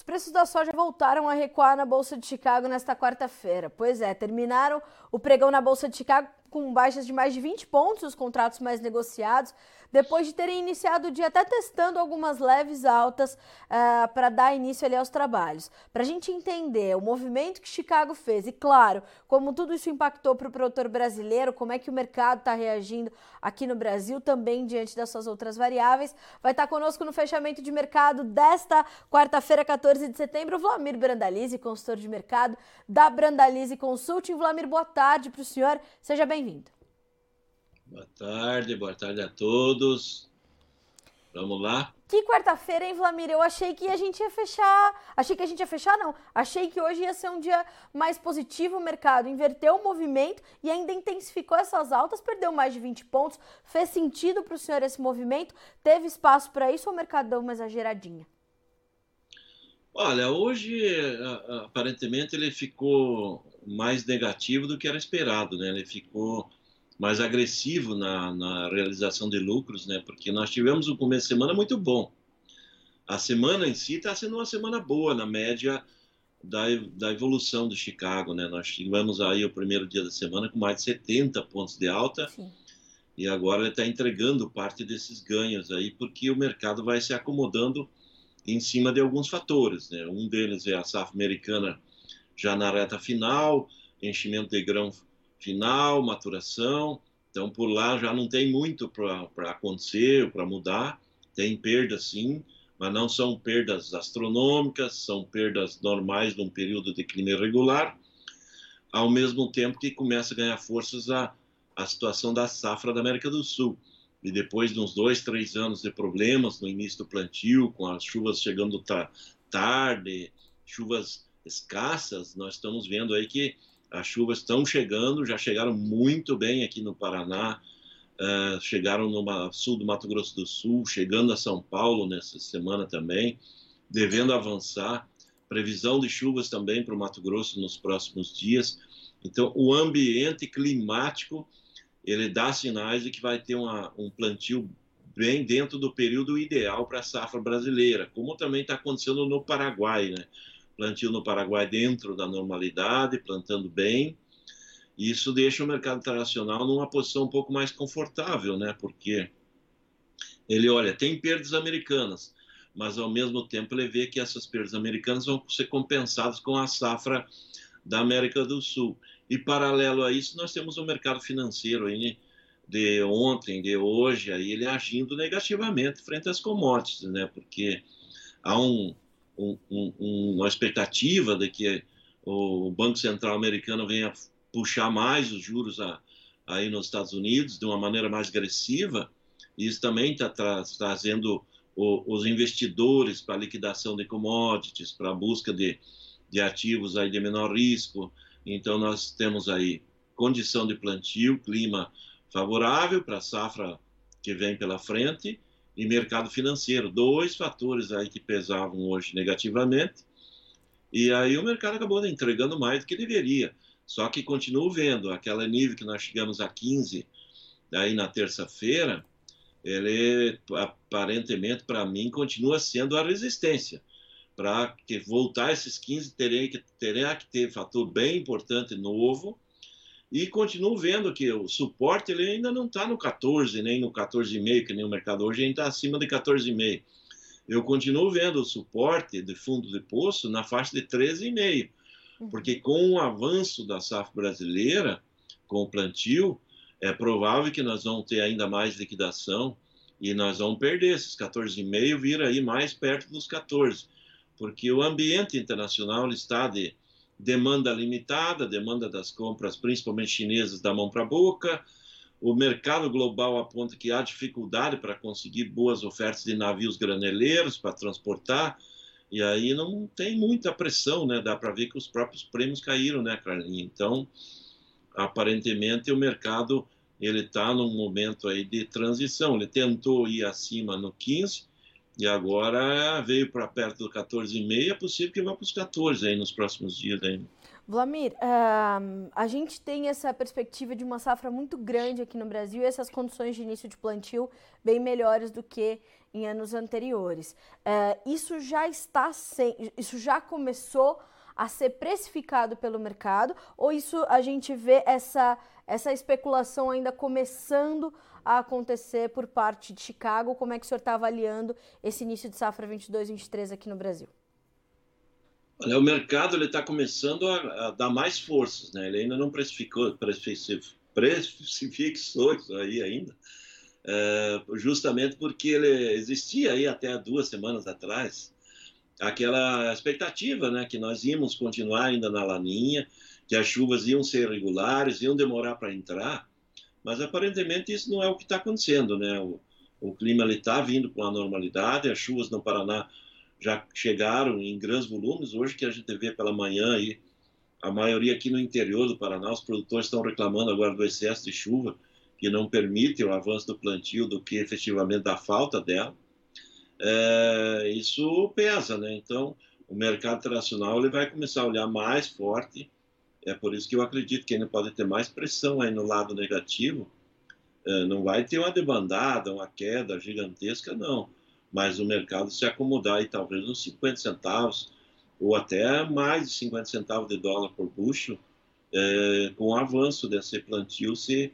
Os preços da soja voltaram a recuar na Bolsa de Chicago nesta quarta-feira. Pois é, terminaram o pregão na Bolsa de Chicago com baixas de mais de 20 pontos, os contratos mais negociados, depois de terem iniciado o dia até testando algumas leves altas uh, para dar início ali aos trabalhos. Para a gente entender o movimento que Chicago fez e, claro, como tudo isso impactou para o produtor brasileiro, como é que o mercado está reagindo aqui no Brasil também diante das suas outras variáveis, vai estar tá conosco no fechamento de mercado desta quarta-feira, 14 de setembro, o Vlamir Brandalize, consultor de mercado da Brandalize Consulting. Vlamir, boa tarde para o senhor, seja bem-vindo. Boa tarde, boa tarde a todos. Vamos lá. Que quarta-feira, hein, Vlamir? Eu achei que a gente ia fechar. Achei que a gente ia fechar, não. Achei que hoje ia ser um dia mais positivo. O mercado inverteu o movimento e ainda intensificou essas altas, perdeu mais de 20 pontos. Fez sentido para o senhor esse movimento? Teve espaço para isso ou o mercado deu uma exageradinha? Olha, hoje aparentemente ele ficou mais negativo do que era esperado, né? Ele ficou mais agressivo na, na realização de lucros, né? Porque nós tivemos um começo de semana muito bom. A semana em si está sendo uma semana boa na média da, da evolução do Chicago, né? Nós tivemos aí o primeiro dia da semana com mais de 70 pontos de alta. Sim. E agora ele está entregando parte desses ganhos aí, porque o mercado vai se acomodando em cima de alguns fatores. Né? Um deles é a safra americana já na reta final, enchimento de grão final, maturação. Então, por lá já não tem muito para acontecer, para mudar. Tem perdas, sim, mas não são perdas astronômicas, são perdas normais de um período de clima irregular, ao mesmo tempo que começa a ganhar forças a, a situação da safra da América do Sul. E depois de uns dois, três anos de problemas no início do plantio, com as chuvas chegando tarde, chuvas escassas, nós estamos vendo aí que as chuvas estão chegando, já chegaram muito bem aqui no Paraná, uh, chegaram no sul do Mato Grosso do Sul, chegando a São Paulo nessa semana também, devendo avançar. Previsão de chuvas também para o Mato Grosso nos próximos dias. Então, o ambiente climático ele dá sinais de que vai ter uma, um plantio bem dentro do período ideal para a safra brasileira, como também está acontecendo no Paraguai, né? Plantio no Paraguai dentro da normalidade, plantando bem. E isso deixa o mercado internacional numa posição um pouco mais confortável, né? Porque ele olha, tem perdas americanas, mas ao mesmo tempo ele vê que essas perdas americanas vão ser compensadas com a safra da América do Sul. E paralelo a isso, nós temos o mercado financeiro aí, de ontem, de hoje, aí ele agindo negativamente frente às commodities, né? Porque há um, um, um, uma expectativa de que o Banco Central americano venha puxar mais os juros a, aí nos Estados Unidos de uma maneira mais agressiva. Isso também está tra trazendo o, os investidores para liquidação de commodities, para a busca de, de ativos aí de menor risco. Então nós temos aí condição de plantio, clima favorável para a safra que vem pela frente e mercado financeiro, dois fatores aí que pesavam hoje negativamente. E aí o mercado acabou entregando mais do que deveria. Só que continuo vendo aquela nível que nós chegamos a 15 aí na terça-feira, ele aparentemente para mim continua sendo a resistência. Para que voltar esses 15 teria que teria que ter fator bem importante novo e continuo vendo que o suporte ele ainda não está no 14, nem no 14,5, que nem o mercado hoje, ainda está acima de 14,5. eu continuo vendo o suporte de fundo de poço na faixa de 13,5, uhum. porque com o avanço da safra brasileira, com o plantio, é provável que nós vamos ter ainda mais liquidação e nós vamos perder esses 14,5 vir aí mais perto dos 14, porque o ambiente internacional está de demanda limitada, demanda das compras, principalmente chinesas, da mão para a boca. O mercado global aponta que há dificuldade para conseguir boas ofertas de navios graneleiros para transportar, e aí não tem muita pressão, né? Dá para ver que os próprios prêmios caíram, né, Carlinhos? Então, aparentemente, o mercado ele está num momento aí de transição. Ele tentou ir acima no 15 e agora veio para perto do 14,5. É possível que vá para os 14 aí nos próximos dias ainda. Vlamir, uh, a gente tem essa perspectiva de uma safra muito grande aqui no Brasil e essas condições de início de plantio bem melhores do que em anos anteriores. Uh, isso já está sem, isso já começou a ser precificado pelo mercado ou isso a gente vê essa essa especulação ainda começando acontecer por parte de Chicago? Como é que o senhor está avaliando esse início de safra 22-23 aqui no Brasil? Olha, o mercado está começando a, a, dar mais forças, né? Ele ainda não precificou, precificou isso aí ainda, é, justamente porque ele existia aí até duas semanas atrás aquela expectativa, né, que nós íamos continuar ainda na laninha, que as chuvas iam ser regulares, iam demorar para entrar, mas aparentemente isso não é o que está acontecendo, né? O, o clima está vindo com a normalidade, as chuvas no Paraná já chegaram em grandes volumes. Hoje que a gente vê pela manhã aí, a maioria aqui no interior do Paraná, os produtores estão reclamando agora do excesso de chuva, que não permite o avanço do plantio do que efetivamente da falta dela. É, isso pesa, né? Então, o mercado internacional ele vai começar a olhar mais forte é por isso que eu acredito que ainda pode ter mais pressão aí no lado negativo. É, não vai ter uma debandada, uma queda gigantesca, não. Mas o mercado se acomodar aí talvez uns 50 centavos ou até mais de 50 centavos de dólar por bucho, é, com o avanço desse plantio, se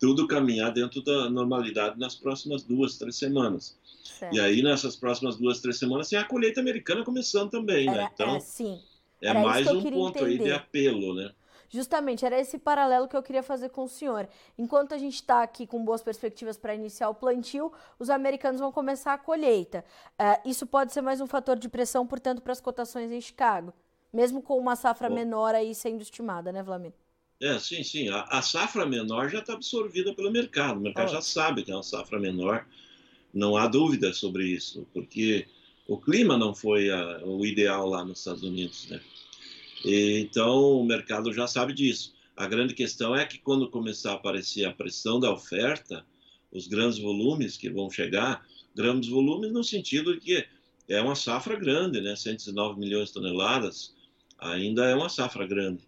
tudo caminhar dentro da normalidade nas próximas duas, três semanas. Certo. E aí, nessas próximas duas, três semanas, tem a colheita americana começando também, né? É, então, é, sim. É mais um ponto entender. aí de apelo, né? Justamente, era esse paralelo que eu queria fazer com o senhor. Enquanto a gente está aqui com boas perspectivas para iniciar o plantio, os americanos vão começar a colheita. Uh, isso pode ser mais um fator de pressão, portanto, para as cotações em Chicago, mesmo com uma safra Bom. menor aí sendo estimada, né, Vladimir? É, sim, sim. A, a safra menor já está absorvida pelo mercado. O mercado já sabe que é uma safra menor. Não há dúvida sobre isso, porque o clima não foi a, o ideal lá nos Estados Unidos, né? E, então o mercado já sabe disso. A grande questão é que quando começar a aparecer a pressão da oferta, os grandes volumes que vão chegar, grandes volumes no sentido de que é uma safra grande, né? 109 milhões de toneladas, ainda é uma safra grande.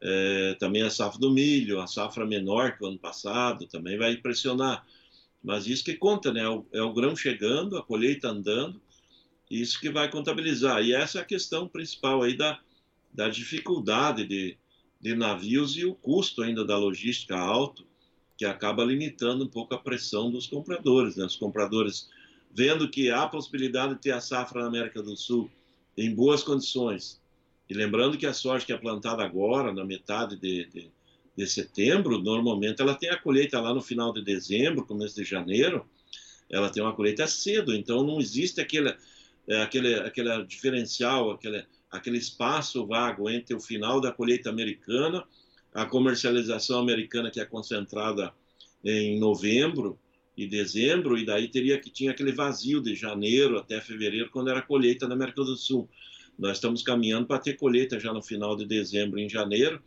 É, também a safra do milho, a safra menor que o ano passado, também vai impressionar. Mas isso que conta, né? É o, é o grão chegando, a colheita andando, isso que vai contabilizar. E essa é a questão principal aí da, da dificuldade de, de navios e o custo ainda da logística alto, que acaba limitando um pouco a pressão dos compradores. Né? Os compradores, vendo que há possibilidade de ter a safra na América do Sul em boas condições, e lembrando que a soja que é plantada agora, na metade de, de, de setembro, normalmente ela tem a colheita lá no final de dezembro, começo de janeiro, ela tem uma colheita cedo, então não existe aquele, é, aquele, aquele diferencial, aquele, aquele espaço vago entre o final da colheita americana, a comercialização americana que é concentrada em novembro e dezembro, e daí teria que tinha aquele vazio de janeiro até fevereiro, quando era colheita na América do Sul. Nós estamos caminhando para ter colheita já no final de dezembro em janeiro,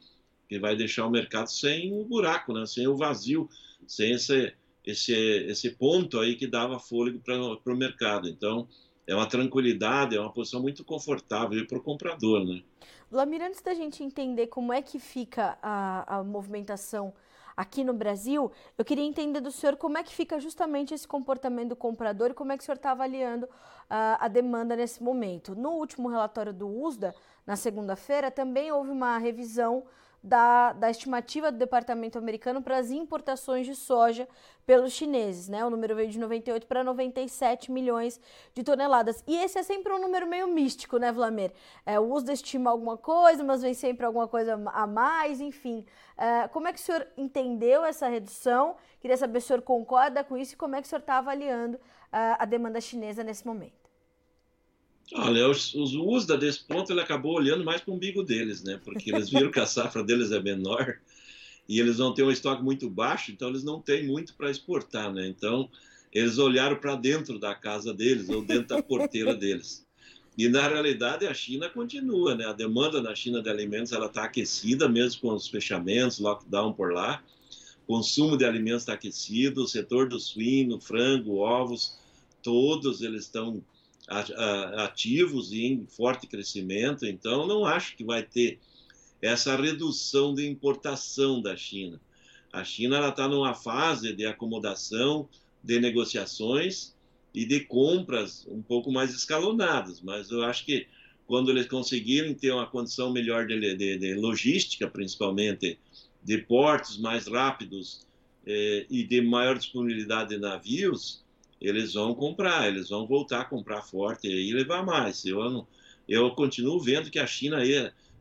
que vai deixar o mercado sem o buraco, né? sem o vazio, sem esse, esse, esse ponto aí que dava fôlego para o mercado. Então, é uma tranquilidade, é uma posição muito confortável para o comprador, né? Vlamir, antes da gente entender como é que fica a, a movimentação aqui no Brasil, eu queria entender do senhor como é que fica justamente esse comportamento do comprador e como é que o senhor está avaliando uh, a demanda nesse momento. No último relatório do USDA, na segunda-feira, também houve uma revisão da, da estimativa do departamento americano para as importações de soja pelos chineses, né? O número veio de 98 para 97 milhões de toneladas. E esse é sempre um número meio místico, né, Vlamer? É, o USDA estima alguma coisa, mas vem sempre alguma coisa a mais, enfim. É, como é que o senhor entendeu essa redução? Queria saber se o senhor concorda com isso e como é que o senhor está avaliando uh, a demanda chinesa nesse momento. Olha, os, USDA desse ponto ele acabou olhando mais para o umbigo deles, né? Porque eles viram que a safra deles é menor e eles vão ter um estoque muito baixo, então eles não têm muito para exportar, né? Então eles olharam para dentro da casa deles ou dentro da porteira deles. E na realidade a China continua, né? A demanda na China de alimentos ela está aquecida mesmo com os fechamentos, lockdown por lá. O consumo de alimentos está aquecido, o setor do suíno, frango, ovos, todos eles estão ativos e em forte crescimento, então não acho que vai ter essa redução de importação da China. A China está numa fase de acomodação, de negociações e de compras um pouco mais escalonadas, mas eu acho que quando eles conseguirem ter uma condição melhor de, de, de logística, principalmente de portos mais rápidos eh, e de maior disponibilidade de navios, eles vão comprar, eles vão voltar a comprar forte e levar mais. Eu, não, eu continuo vendo que a China,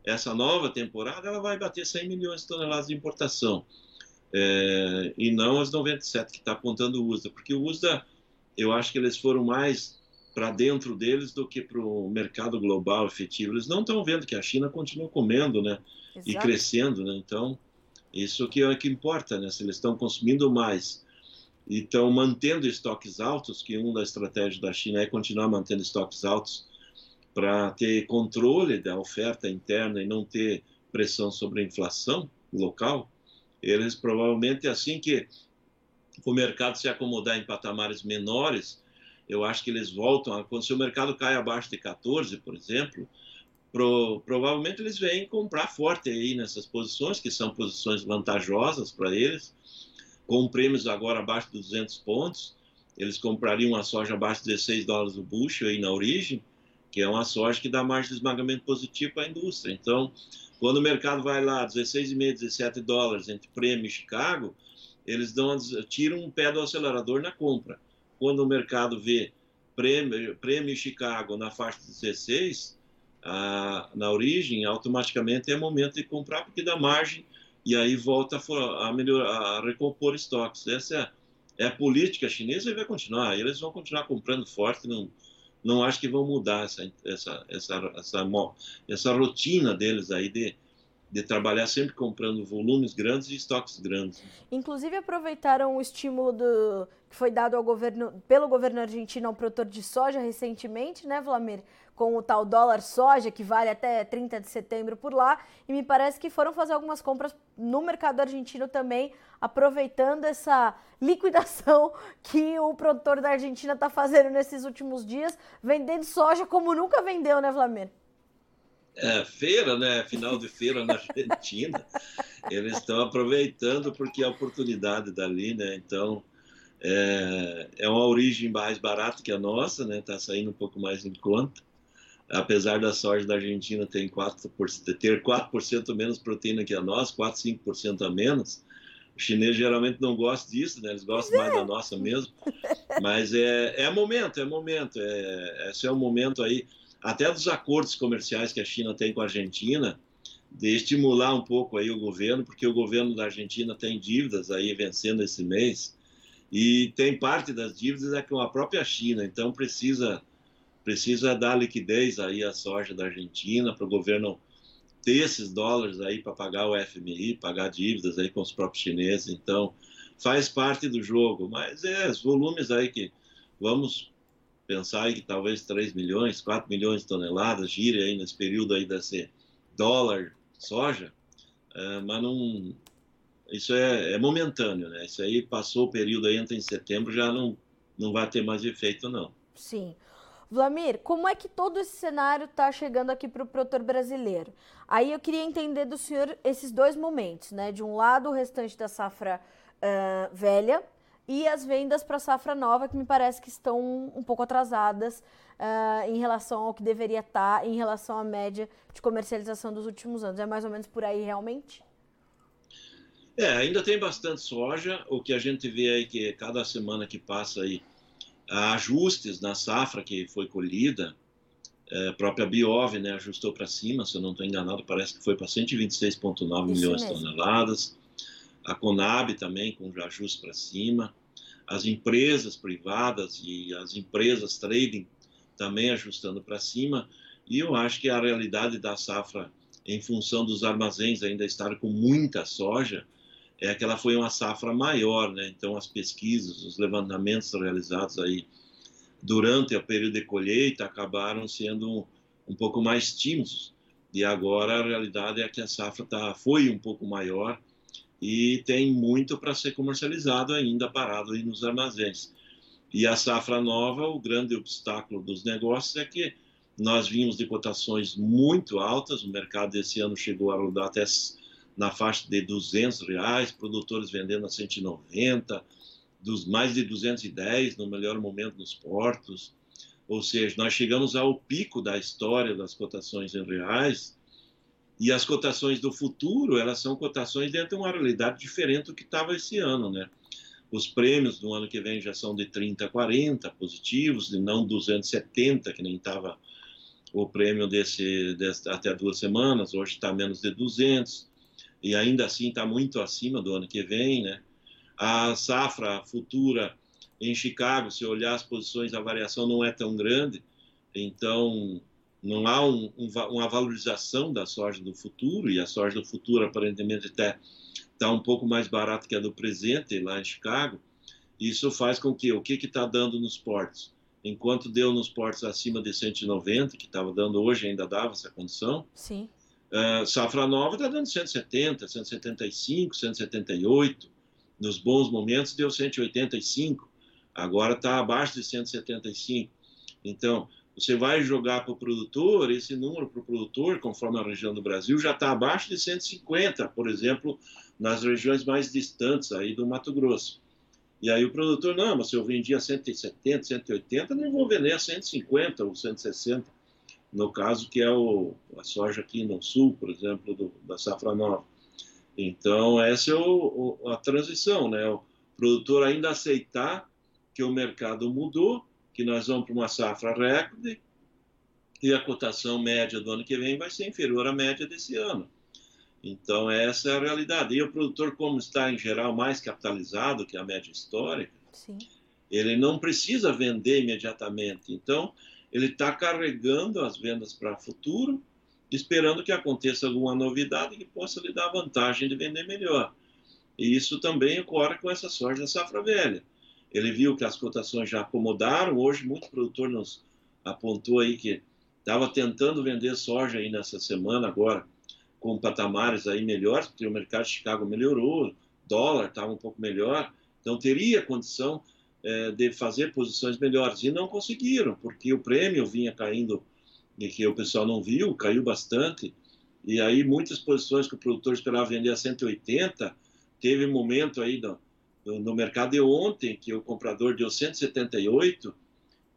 essa nova temporada, ela vai bater 100 milhões de toneladas de importação. É, e não as 97 que está apontando o USDA, porque o USDA, eu acho que eles foram mais para dentro deles do que para o mercado global efetivo. Eles não estão vendo que a China continua comendo, né? Exato. E crescendo, né? Então, isso que é o que importa, né? Se eles estão consumindo mais então, mantendo estoques altos, que uma das estratégias da China é continuar mantendo estoques altos para ter controle da oferta interna e não ter pressão sobre a inflação local, eles provavelmente, assim que o mercado se acomodar em patamares menores, eu acho que eles voltam, quando se o mercado cai abaixo de 14, por exemplo, pro, provavelmente eles vêm comprar forte aí nessas posições, que são posições vantajosas para eles, com prêmios agora abaixo de 200 pontos, eles comprariam uma soja abaixo de 16 dólares o bushel aí na origem, que é uma soja que dá margem de esmagamento positivo para a indústria. Então, quando o mercado vai lá 16,5, 17 dólares entre prêmio e Chicago, eles dão, tiram um pé do acelerador na compra. Quando o mercado vê prêmio, prêmio Chicago na faixa de 16, a, na origem, automaticamente é momento de comprar, porque dá margem e aí volta a, melhorar, a recompor estoques. Essa é, é, a política chinesa e vai continuar. Eles vão continuar comprando forte, não, não acho que vão mudar essa, essa, essa, essa, essa rotina deles aí de, de trabalhar sempre comprando volumes grandes e estoques grandes. Inclusive aproveitaram o estímulo do, que foi dado ao governo, pelo governo argentino ao produtor de soja recentemente, né, Vlamir? com o tal dólar soja, que vale até 30 de setembro por lá, e me parece que foram fazer algumas compras no mercado argentino também, aproveitando essa liquidação que o produtor da Argentina está fazendo nesses últimos dias, vendendo soja como nunca vendeu, né, Vlamir? É, feira, né? Final de feira na Argentina. Eles estão aproveitando porque é a oportunidade dali, né? Então, é, é uma origem mais barata que a nossa, né? Está saindo um pouco mais em conta apesar da soja da Argentina ter 4%, ter 4% menos proteína que a nossa, 4, 5% a menos, o chinês geralmente não gosta disso, né? eles gostam mais da nossa mesmo. Mas é, é momento, é momento. É, esse é o momento aí, até dos acordos comerciais que a China tem com a Argentina, de estimular um pouco aí o governo, porque o governo da Argentina tem dívidas aí vencendo esse mês, e tem parte das dívidas é com a própria China, então precisa precisa dar liquidez aí à soja da Argentina para o governo ter esses dólares aí para pagar o FMI, pagar dívidas aí com os próprios chineses. Então, faz parte do jogo, mas é os volumes aí que vamos pensar que talvez 3 milhões, 4 milhões de toneladas gire aí nesse período aí desse dólar soja, é, mas não isso é, é, momentâneo, né? Isso aí passou o período aí, entra em setembro, já não, não vai ter mais efeito, não. Sim. Vlamir, como é que todo esse cenário está chegando aqui para o produtor brasileiro? Aí eu queria entender do senhor esses dois momentos, né? De um lado, o restante da safra uh, velha e as vendas para a safra nova, que me parece que estão um pouco atrasadas uh, em relação ao que deveria estar, tá, em relação à média de comercialização dos últimos anos. É mais ou menos por aí realmente? É, ainda tem bastante soja. O que a gente vê aí que cada semana que passa aí há ajustes na safra que foi colhida. É, a própria Biov né, ajustou para cima, se eu não estou enganado, parece que foi para 126,9 milhões de toneladas. A Conab também com ajuste para cima. As empresas privadas e as empresas trading também ajustando para cima. E eu acho que a realidade da safra, em função dos armazéns ainda estar com muita soja, é que ela foi uma safra maior, né? Então as pesquisas, os levantamentos realizados aí durante o período de colheita acabaram sendo um pouco mais tímidos. E agora a realidade é que a safra tá, foi um pouco maior e tem muito para ser comercializado ainda parado aí nos armazéns. E a safra nova, o grande obstáculo dos negócios é que nós vimos de cotações muito altas, o mercado esse ano chegou a rodar até na faixa de 200 reais, produtores vendendo a 190, dos mais de 210 no melhor momento nos portos. Ou seja, nós chegamos ao pico da história das cotações em reais e as cotações do futuro, elas são cotações dentro de uma realidade diferente do que estava esse ano, né? Os prêmios do ano que vem já são de 30 40 positivos, e não 270, que nem estava o prêmio desse, desse, até duas semanas, hoje está menos de 200, e ainda assim está muito acima do ano que vem, né? A safra futura em Chicago, se olhar as posições, a variação não é tão grande, então não há um, um, uma valorização da soja do futuro, e a soja do futuro aparentemente até está um pouco mais barata que a do presente lá em Chicago. Isso faz com que o que está dando nos portos? Enquanto deu nos portos acima de 190, que estava dando hoje, ainda dava essa condição. Sim. Uh, safra nova está dando 170, 175, 178. Nos bons momentos deu 185. Agora está abaixo de 175. Então, você vai jogar para o produtor, esse número para o produtor, conforme a região do Brasil, já está abaixo de 150, por exemplo, nas regiões mais distantes aí do Mato Grosso. E aí o produtor, não, mas se eu vendia 170, 180, não vou vender a 150 ou 160, no caso que é o, a soja aqui no sul, por exemplo, do, da safra nova. Então, essa é o, o, a transição, né? O produtor ainda aceitar que o mercado mudou, que nós vamos para uma safra recorde e a cotação média do ano que vem vai ser inferior à média desse ano. Então, essa é a realidade. E o produtor, como está em geral mais capitalizado que a média histórica, Sim. ele não precisa vender imediatamente. Então, ele está carregando as vendas para o futuro, esperando que aconteça alguma novidade que possa lhe dar vantagem de vender melhor. E isso também ocorre com essa soja da safra velha. Ele viu que as cotações já acomodaram. Hoje, muito produtor nos apontou aí que estava tentando vender soja aí nessa semana agora, com patamares aí melhores, porque o mercado de Chicago melhorou, dólar estava um pouco melhor, então teria condição é, de fazer posições melhores. E não conseguiram, porque o prêmio vinha caindo, e que o pessoal não viu, caiu bastante. E aí muitas posições que o produtor esperava vender a 180, teve momento aí do, no mercado de ontem, que o comprador deu 178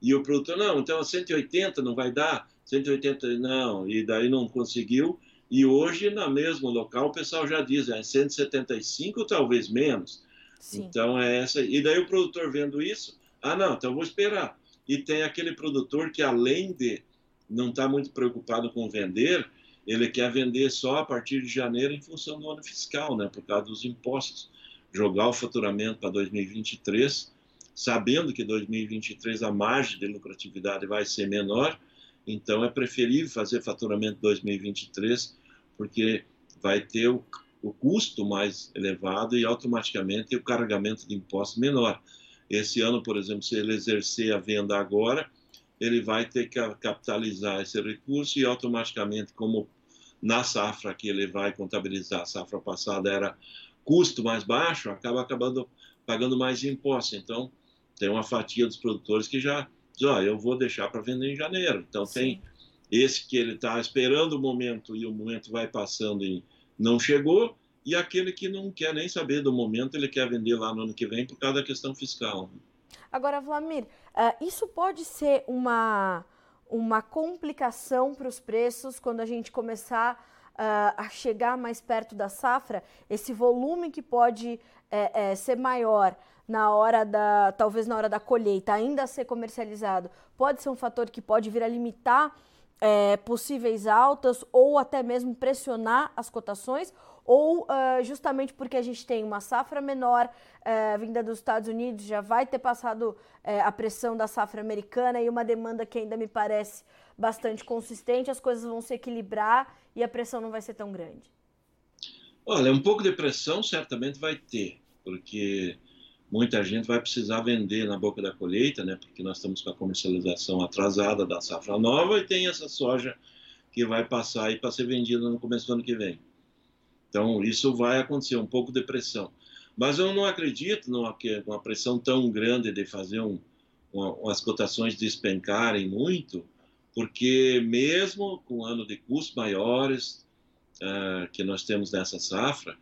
e o produtor, não, então 180 não vai dar, 180 não, e daí não conseguiu. E hoje, no mesmo local, o pessoal já diz, é 175 talvez menos. Sim. Então é essa. E daí o produtor vendo isso, ah, não, então vou esperar. E tem aquele produtor que, além de não estar tá muito preocupado com vender, ele quer vender só a partir de janeiro em função do ano fiscal, né, por causa dos impostos jogar o faturamento para 2023, sabendo que 2023 a margem de lucratividade vai ser menor, então é preferível fazer faturamento 2023, porque vai ter o, o custo mais elevado e automaticamente o carregamento de impostos menor. Esse ano, por exemplo, se ele exercer a venda agora, ele vai ter que capitalizar esse recurso e automaticamente, como na safra que ele vai contabilizar, a safra passada era custo mais baixo, acaba acabando pagando mais impostos. Então, tem uma fatia dos produtores que já diz, ó, oh, eu vou deixar para vender em janeiro. Então, Sim. tem esse que ele está esperando o momento e o momento vai passando e não chegou, e aquele que não quer nem saber do momento, ele quer vender lá no ano que vem por causa da questão fiscal. Agora, Vlamir, uh, isso pode ser uma, uma complicação para os preços quando a gente começar a chegar mais perto da safra, esse volume que pode é, é, ser maior na hora da, talvez na hora da colheita, ainda ser comercializado, pode ser um fator que pode vir a limitar é, possíveis altas ou até mesmo pressionar as cotações, ou uh, justamente porque a gente tem uma safra menor uh, vinda dos Estados Unidos, já vai ter passado uh, a pressão da safra americana e uma demanda que ainda me parece bastante consistente, as coisas vão se equilibrar e a pressão não vai ser tão grande? Olha, um pouco de pressão certamente vai ter, porque muita gente vai precisar vender na boca da colheita, né? Porque nós estamos com a comercialização atrasada da safra nova e tem essa soja que vai passar aí para ser vendida no começo do ano que vem. Então, isso vai acontecer, um pouco de pressão. Mas eu não acredito numa, uma pressão tão grande de fazer um, uma, umas cotações despencarem muito, porque mesmo com ano de custos maiores uh, que nós temos nessa safra,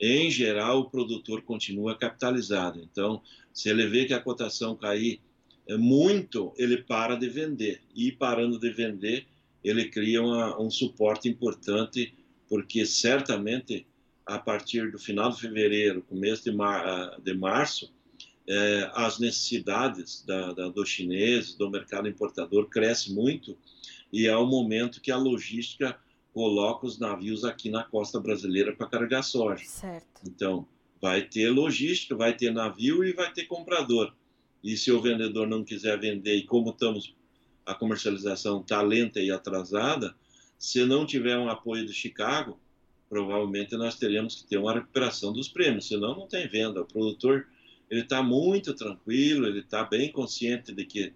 em geral o produtor continua capitalizado. Então, se ele vê que a cotação cair eh, muito, ele para de vender. E parando de vender, ele cria uma, um suporte importante, porque certamente a partir do final de fevereiro, começo de, mar, ah, de março, é, as necessidades da, da, do chinês, do mercado importador, cresce muito e é o momento que a logística coloca os navios aqui na costa brasileira para carregar soja. Certo. Então, vai ter logística, vai ter navio e vai ter comprador. E se o vendedor não quiser vender, e como estamos, a comercialização está lenta e atrasada, se não tiver um apoio do Chicago, provavelmente nós teremos que ter uma recuperação dos prêmios, senão não tem venda. O produtor ele está muito tranquilo, ele está bem consciente de que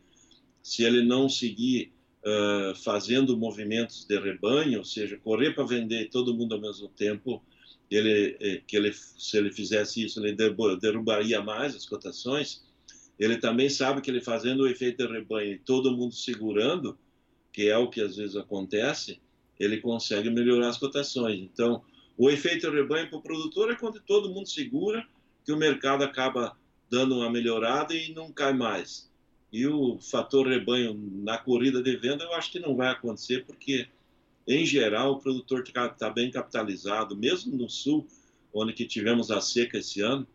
se ele não seguir uh, fazendo movimentos de rebanho, ou seja, correr para vender todo mundo ao mesmo tempo, ele, eh, que ele, se ele fizesse isso, ele derrubaria mais as cotações. Ele também sabe que ele fazendo o efeito de rebanho e todo mundo segurando, que é o que às vezes acontece, ele consegue melhorar as cotações. Então, o efeito rebanho para o produtor é quando todo mundo segura, que o mercado acaba dando uma melhorada e não cai mais. E o fator rebanho na corrida de venda eu acho que não vai acontecer, porque, em geral, o produtor está tá bem capitalizado, mesmo no sul, onde que tivemos a seca esse ano,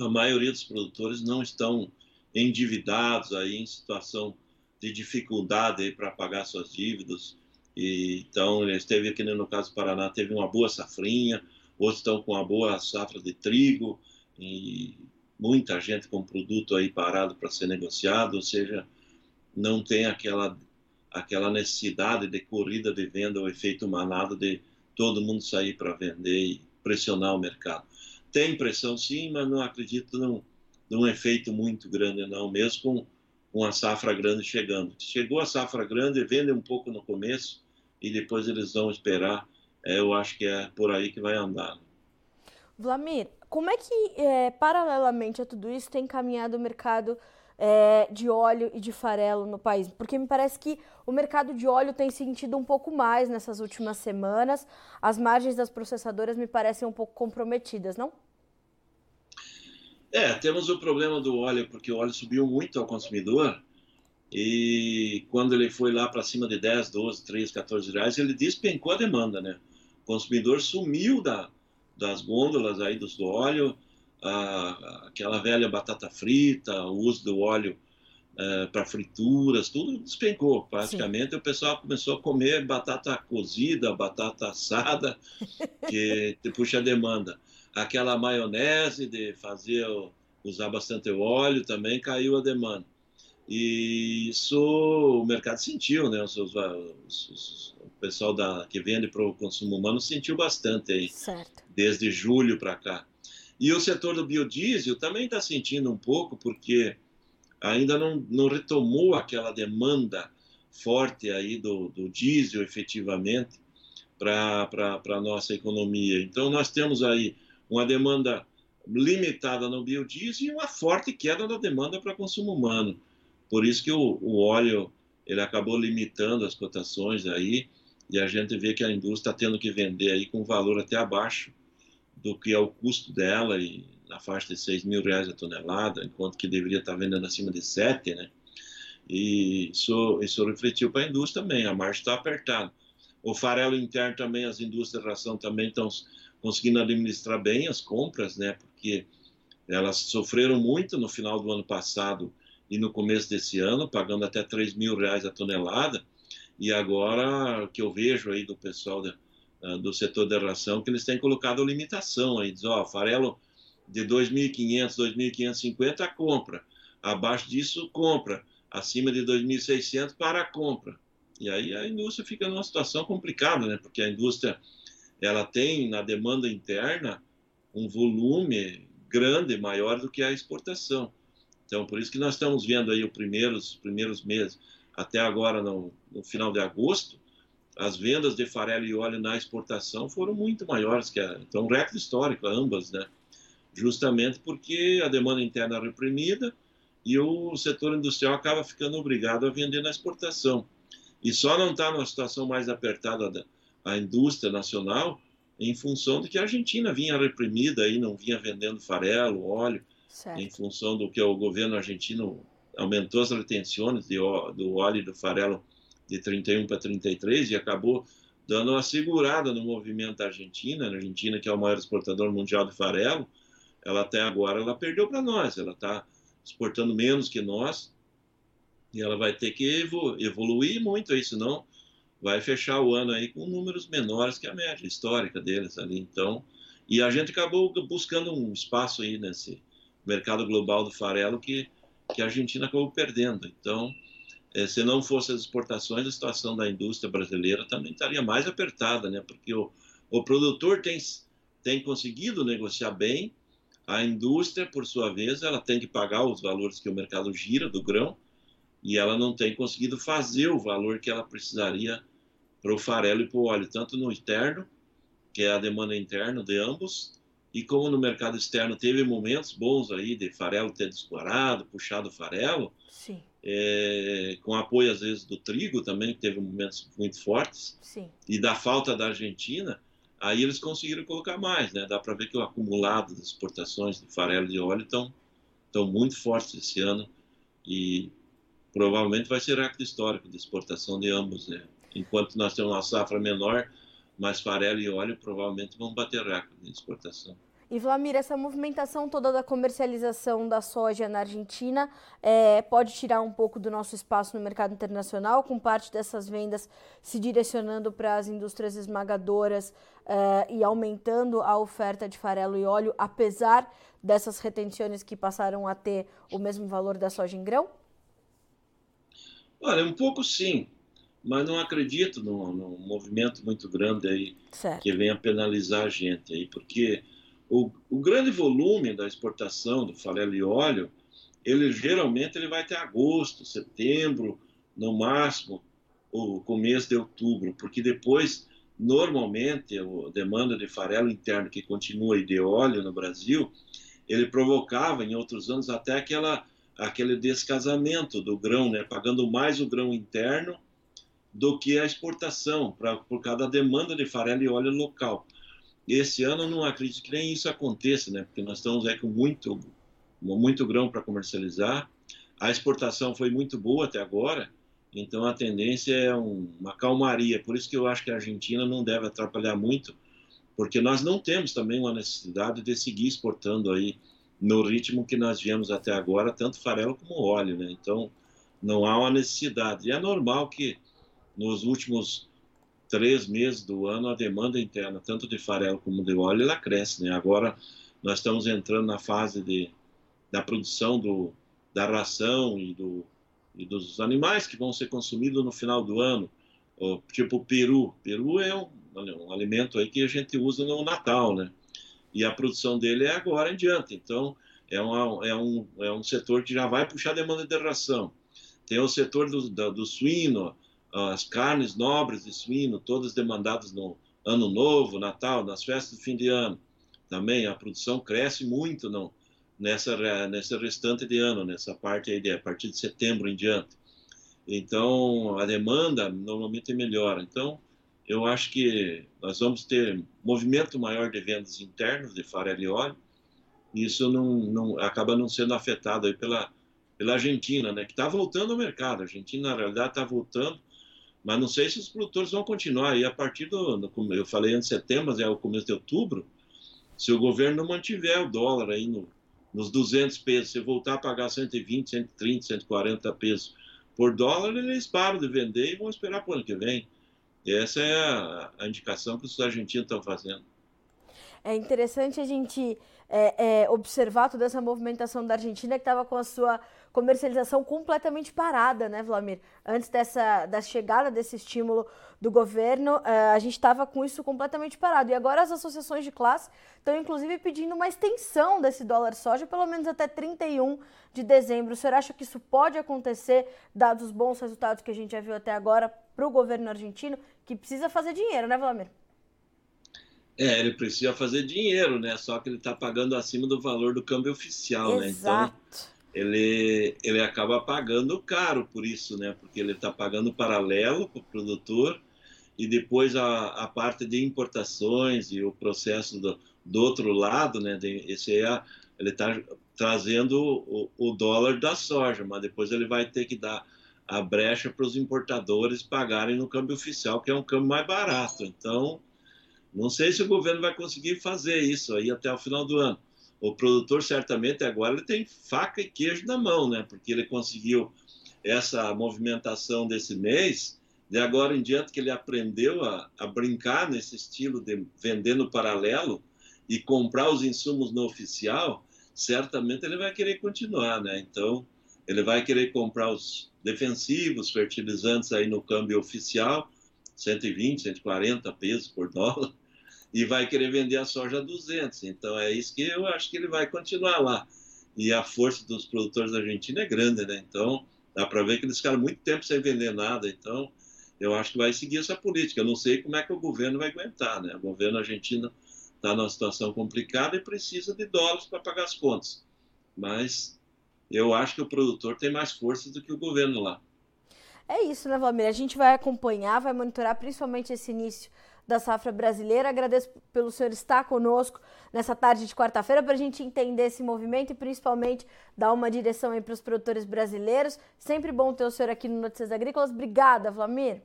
a maioria dos produtores não estão endividados aí em situação de dificuldade para pagar suas dívidas. E, então, esteve aqui no caso do Paraná, teve uma boa safrinha, outros estão com uma boa safra de trigo, e muita gente com produto aí parado para ser negociado, ou seja, não tem aquela aquela necessidade de corrida de venda, o efeito manado de todo mundo sair para vender e pressionar o mercado. Tem pressão sim, mas não acredito num, num efeito muito grande não, mesmo com uma safra grande chegando. Chegou a safra grande, vende um pouco no começo e depois eles vão esperar. É, eu acho que é por aí que vai andar. Vlamir, como é que, é, paralelamente a tudo isso, tem caminhado o mercado é, de óleo e de farelo no país? Porque me parece que o mercado de óleo tem sentido um pouco mais nessas últimas semanas. As margens das processadoras me parecem um pouco comprometidas, não? É, temos o problema do óleo, porque o óleo subiu muito ao consumidor e quando ele foi lá para cima de 10, 12, 13, 14 reais, ele despencou a demanda, né? O consumidor sumiu da, das gôndolas aí dos do óleo, a, aquela velha batata frita, o uso do óleo é, para frituras, tudo despencou. Praticamente Sim. o pessoal começou a comer batata cozida, batata assada, que puxa a demanda. Aquela maionese de fazer, usar bastante óleo também caiu a demanda. E isso o mercado sentiu, né? Os, os, os, o pessoal da, que vende para o consumo humano sentiu bastante aí, certo. desde julho para cá. E o setor do biodiesel também está sentindo um pouco, porque ainda não, não retomou aquela demanda forte aí do, do diesel efetivamente para a nossa economia. Então, nós temos aí uma demanda limitada no biodiesel e uma forte queda da demanda para consumo humano. Por isso que o, o óleo ele acabou limitando as cotações aí e a gente vê que a indústria está tendo que vender aí com valor até abaixo do que é o custo dela e na faixa de 6 mil reais a tonelada, enquanto que deveria estar vendendo acima de 7, né? E isso, isso refletiu para a indústria também, a margem está apertada. O farelo interno também, as indústrias de ração também estão conseguindo administrar bem as compras, né? Porque elas sofreram muito no final do ano passado e no começo desse ano, pagando até 3 mil reais a tonelada. E agora, o que eu vejo aí do pessoal da, do setor da ração, que eles têm colocado limitação aí, diz, ó, farelo de 2.500, 2.550 a compra, abaixo disso compra, acima de 2.600 para a compra. E aí a indústria fica numa situação complicada, né? Porque a indústria ela tem na demanda interna um volume grande, maior do que a exportação. Então, por isso que nós estamos vendo aí os primeiros, primeiros meses, até agora no, no final de agosto, as vendas de farelo e óleo na exportação foram muito maiores que a, então recorde histórico ambas, né? Justamente porque a demanda interna é reprimida e o setor industrial acaba ficando obrigado a vender na exportação. E só não está numa situação mais apertada da a indústria nacional em função de que a Argentina vinha reprimida e não vinha vendendo farelo, óleo, certo. em função do que o governo argentino aumentou as retenções de, do óleo e do farelo de 31 para 33 e acabou dando uma segurada no movimento da Argentina, a Argentina que é o maior exportador mundial de farelo, ela até agora ela perdeu para nós, ela está exportando menos que nós e ela vai ter que evoluir muito aí, senão vai fechar o ano aí com números menores que a média histórica deles ali. Então, e a gente acabou buscando um espaço aí nesse mercado global do farelo que, que a Argentina acabou perdendo. Então, é, se não fosse as exportações, a situação da indústria brasileira também estaria mais apertada, né? Porque o, o produtor tem, tem conseguido negociar bem, a indústria, por sua vez, ela tem que pagar os valores que o mercado gira do grão e ela não tem conseguido fazer o valor que ela precisaria para o farelo e para o óleo, tanto no externo, que é a demanda interna de ambos, e como no mercado externo teve momentos bons aí de farelo ter disparado, puxado o farelo, é, com apoio às vezes do trigo também, que teve momentos muito fortes, Sim. e da falta da Argentina, aí eles conseguiram colocar mais, né? Dá para ver que o acumulado das exportações de farelo e óleo estão estão muito fortes esse ano e provavelmente vai ser recorde histórico de exportação de ambos, né? Enquanto nós temos uma safra menor, mas farelo e óleo provavelmente vão bater recorde de exportação. E Vlamir, essa movimentação toda da comercialização da soja na Argentina é, pode tirar um pouco do nosso espaço no mercado internacional, com parte dessas vendas se direcionando para as indústrias esmagadoras é, e aumentando a oferta de farelo e óleo, apesar dessas retenções que passaram a ter o mesmo valor da soja em grão? Olha, um pouco sim mas não acredito num, num movimento muito grande aí certo. que venha penalizar a gente aí, porque o, o, grande volume da exportação do farelo e óleo, ele geralmente ele vai até agosto, setembro, no máximo o começo de outubro, porque depois normalmente a demanda de farelo interno que continua e de óleo no Brasil, ele provocava em outros anos até aquela aquele descasamento do grão, né, pagando mais o grão interno do que a exportação, pra, por causa da demanda de farelo e óleo local. Esse ano não acredito que nem isso aconteça, né? Porque nós estamos aí com muito, muito grão para comercializar. A exportação foi muito boa até agora, então a tendência é um, uma calmaria. Por isso que eu acho que a Argentina não deve atrapalhar muito, porque nós não temos também uma necessidade de seguir exportando aí no ritmo que nós viemos até agora, tanto farelo como óleo, né? Então não há uma necessidade. E é normal que nos últimos três meses do ano, a demanda interna, tanto de farelo como de óleo, ela cresce. Né? Agora, nós estamos entrando na fase de, da produção do, da ração e, do, e dos animais que vão ser consumidos no final do ano, tipo o peru. Peru é um, um alimento aí que a gente usa no Natal, né? E a produção dele é agora em diante. Então, é, uma, é, um, é um setor que já vai puxar demanda de ração. Tem o setor do, do, do suíno, as carnes nobres de suíno, todas demandadas no Ano Novo, Natal, nas festas de fim de ano. Também a produção cresce muito não, nessa, nessa restante de ano, nessa parte aí, de, a partir de setembro em diante. Então, a demanda normalmente melhora. Então, eu acho que nós vamos ter movimento maior de vendas internas de farelo e óleo, e isso não, não, acaba não sendo afetado aí pela, pela Argentina, né, que está voltando ao mercado. A Argentina, na realidade, está voltando Mas não sei se os produtores vão continuar. E a partir do, eu falei antes de setembro, é o começo de outubro, se o governo não mantiver o dólar aí no, nos 200 pesos, se voltar a pagar 120, 130, 140 pesos por dólar, eles param de vender e vão esperar para o ano que vem. E essa é a, a indicação que os argentinos estão fazendo. É interessante a gente é, é, observar toda essa movimentação da Argentina que estava com a sua comercialização completamente parada, né, Vladimir? Antes dessa da chegada desse estímulo do governo, é, a gente estava com isso completamente parado. E agora as associações de classe estão, inclusive, pedindo uma extensão desse dólar soja, pelo menos até 31 de dezembro. O senhor acha que isso pode acontecer, dados os bons resultados que a gente já viu até agora para o governo argentino, que precisa fazer dinheiro, né, Vladimir? É, ele precisa fazer dinheiro, né? Só que ele está pagando acima do valor do câmbio oficial, Exato. né? Então, ele, ele acaba pagando caro por isso, né? Porque ele está pagando paralelo para o produtor e depois a, a parte de importações e o processo do, do outro lado, né? De, esse é, ele está trazendo o, o dólar da soja, mas depois ele vai ter que dar a brecha para os importadores pagarem no câmbio oficial, que é um câmbio mais barato. Então, não sei se o governo vai conseguir fazer isso aí até o final do ano. O produtor certamente agora ele tem faca e queijo na mão, né? Porque ele conseguiu essa movimentação desse mês, de agora em diante que ele aprendeu a, a brincar nesse estilo de vender no paralelo e comprar os insumos no oficial, certamente ele vai querer continuar, né? Então, ele vai querer comprar os defensivos, fertilizantes aí no câmbio oficial, 120, 140 pesos por dólar, e vai querer vender a soja a 200. Então é isso que eu acho que ele vai continuar lá. E a força dos produtores da Argentina é grande, né? Então dá para ver que eles ficaram muito tempo sem vender nada. Então eu acho que vai seguir essa política. Eu não sei como é que o governo vai aguentar, né? O governo argentino está numa situação complicada e precisa de dólares para pagar as contas. Mas eu acho que o produtor tem mais força do que o governo lá. É isso, né, Vladimir? A gente vai acompanhar, vai monitorar principalmente esse início da safra brasileira. Agradeço pelo senhor estar conosco nessa tarde de quarta-feira para a gente entender esse movimento e principalmente dar uma direção para os produtores brasileiros. Sempre bom ter o senhor aqui no Notícias Agrícolas. Obrigada, Vlamir.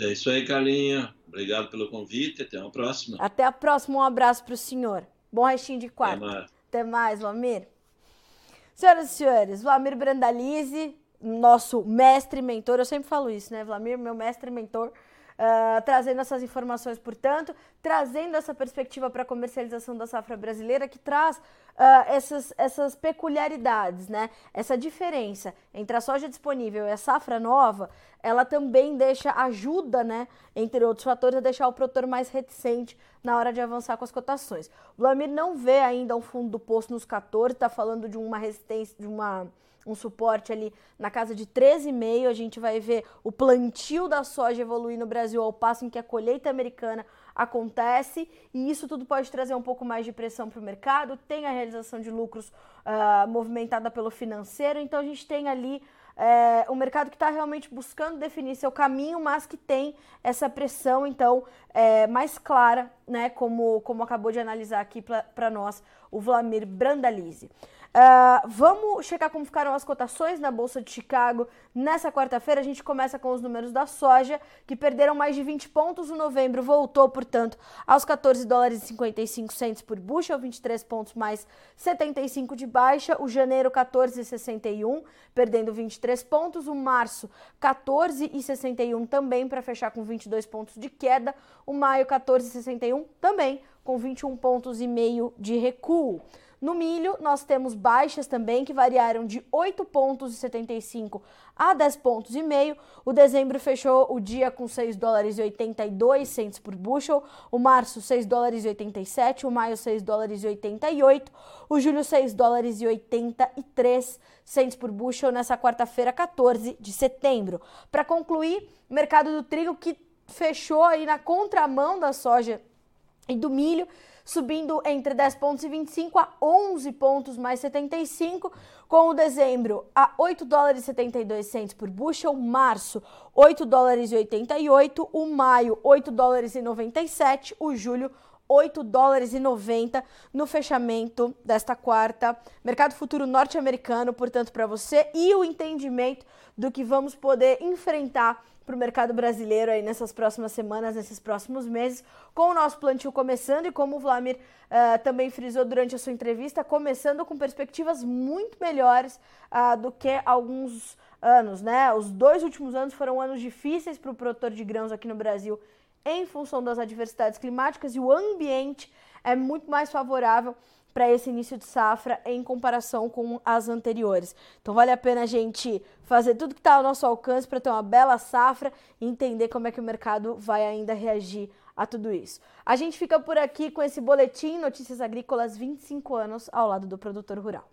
É isso aí, Carlinha. Obrigado pelo convite. Até a próxima. Até a próxima. Um abraço para o senhor. Bom restinho de quarta. Até mais, Até mais Vlamir. Senhoras e senhores, Vlamir Brandalize, nosso mestre mentor, eu sempre falo isso, né? Vlamir, meu mestre mentor Uh, trazendo essas informações, portanto, trazendo essa perspectiva para a comercialização da safra brasileira, que traz uh, essas, essas peculiaridades, né? Essa diferença entre a soja disponível e a safra nova, ela também deixa, ajuda, né? Entre outros fatores, a deixar o produtor mais reticente na hora de avançar com as cotações. O Vlamir não vê ainda um fundo do poço nos 14, está falando de uma resistência, de uma um suporte ali na casa de 13,5. A gente vai ver o plantio da soja evoluir no Brasil ao passo em que a colheita americana acontece e isso tudo pode trazer um pouco mais de pressão para o mercado. Tem a realização de lucros uh, movimentada pelo financeiro, então a gente tem ali é, mercado que está realmente buscando definir seu caminho, mas que tem essa pressão, então, é, mais clara, né, como, como acabou de analisar aqui para nós o Vlamir Brandalize. Uh, vamos checar como ficaram as cotações na Bolsa de Chicago nessa quarta-feira. A gente começa com os números da soja, que perderam mais de 20 pontos. O novembro voltou, portanto, aos 14 dólares e 55 centos por bushel, 23 pontos mais 75 de baixa. O janeiro, 14,61, perdendo 23 pontos. O março, 14,61 também, para fechar com 22 pontos de queda. O maio, 14,61 também, com 21 pontos e meio de recuo. No milho, nós temos baixas também que variaram de 8 pontos 75 a 10 pontos. O dezembro fechou o dia com 6 dólares e 82 centos por bushel, o março 6 dólares e 87, o maio 6 dólares e 88, o julho 6 dólares e 83 centos por bushel nessa quarta-feira, 14 de setembro. Para concluir, mercado do trigo que fechou aí na contramão da soja e do milho, subindo entre 10 pontos e 25 a 11 pontos mais 75, com o dezembro a 8 dólares e 72 centos por bushel, março 8 dólares e 88, o maio 8 dólares e 97, o julho 8 dólares e 90 no fechamento desta quarta. Mercado futuro norte-americano, portanto, para você e o entendimento do que vamos poder enfrentar para o mercado brasileiro aí nessas próximas semanas, nesses próximos meses, com o nosso plantio começando e como o Vlamir uh, também frisou durante a sua entrevista, começando com perspectivas muito melhores uh, do que alguns anos, né? Os dois últimos anos foram anos difíceis para o produtor de grãos aqui no Brasil em função das adversidades climáticas e o ambiente é muito mais favorável para esse início de safra em comparação com as anteriores. Então vale a pena a gente fazer tudo que está ao nosso alcance para ter uma bela safra e entender como é que o mercado vai ainda reagir a tudo isso. A gente fica por aqui com esse boletim Notícias Agrícolas 25 anos ao lado do produtor rural.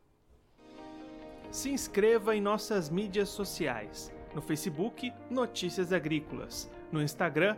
Se inscreva em nossas mídias sociais. No Facebook, Notícias Agrícolas. No Instagram,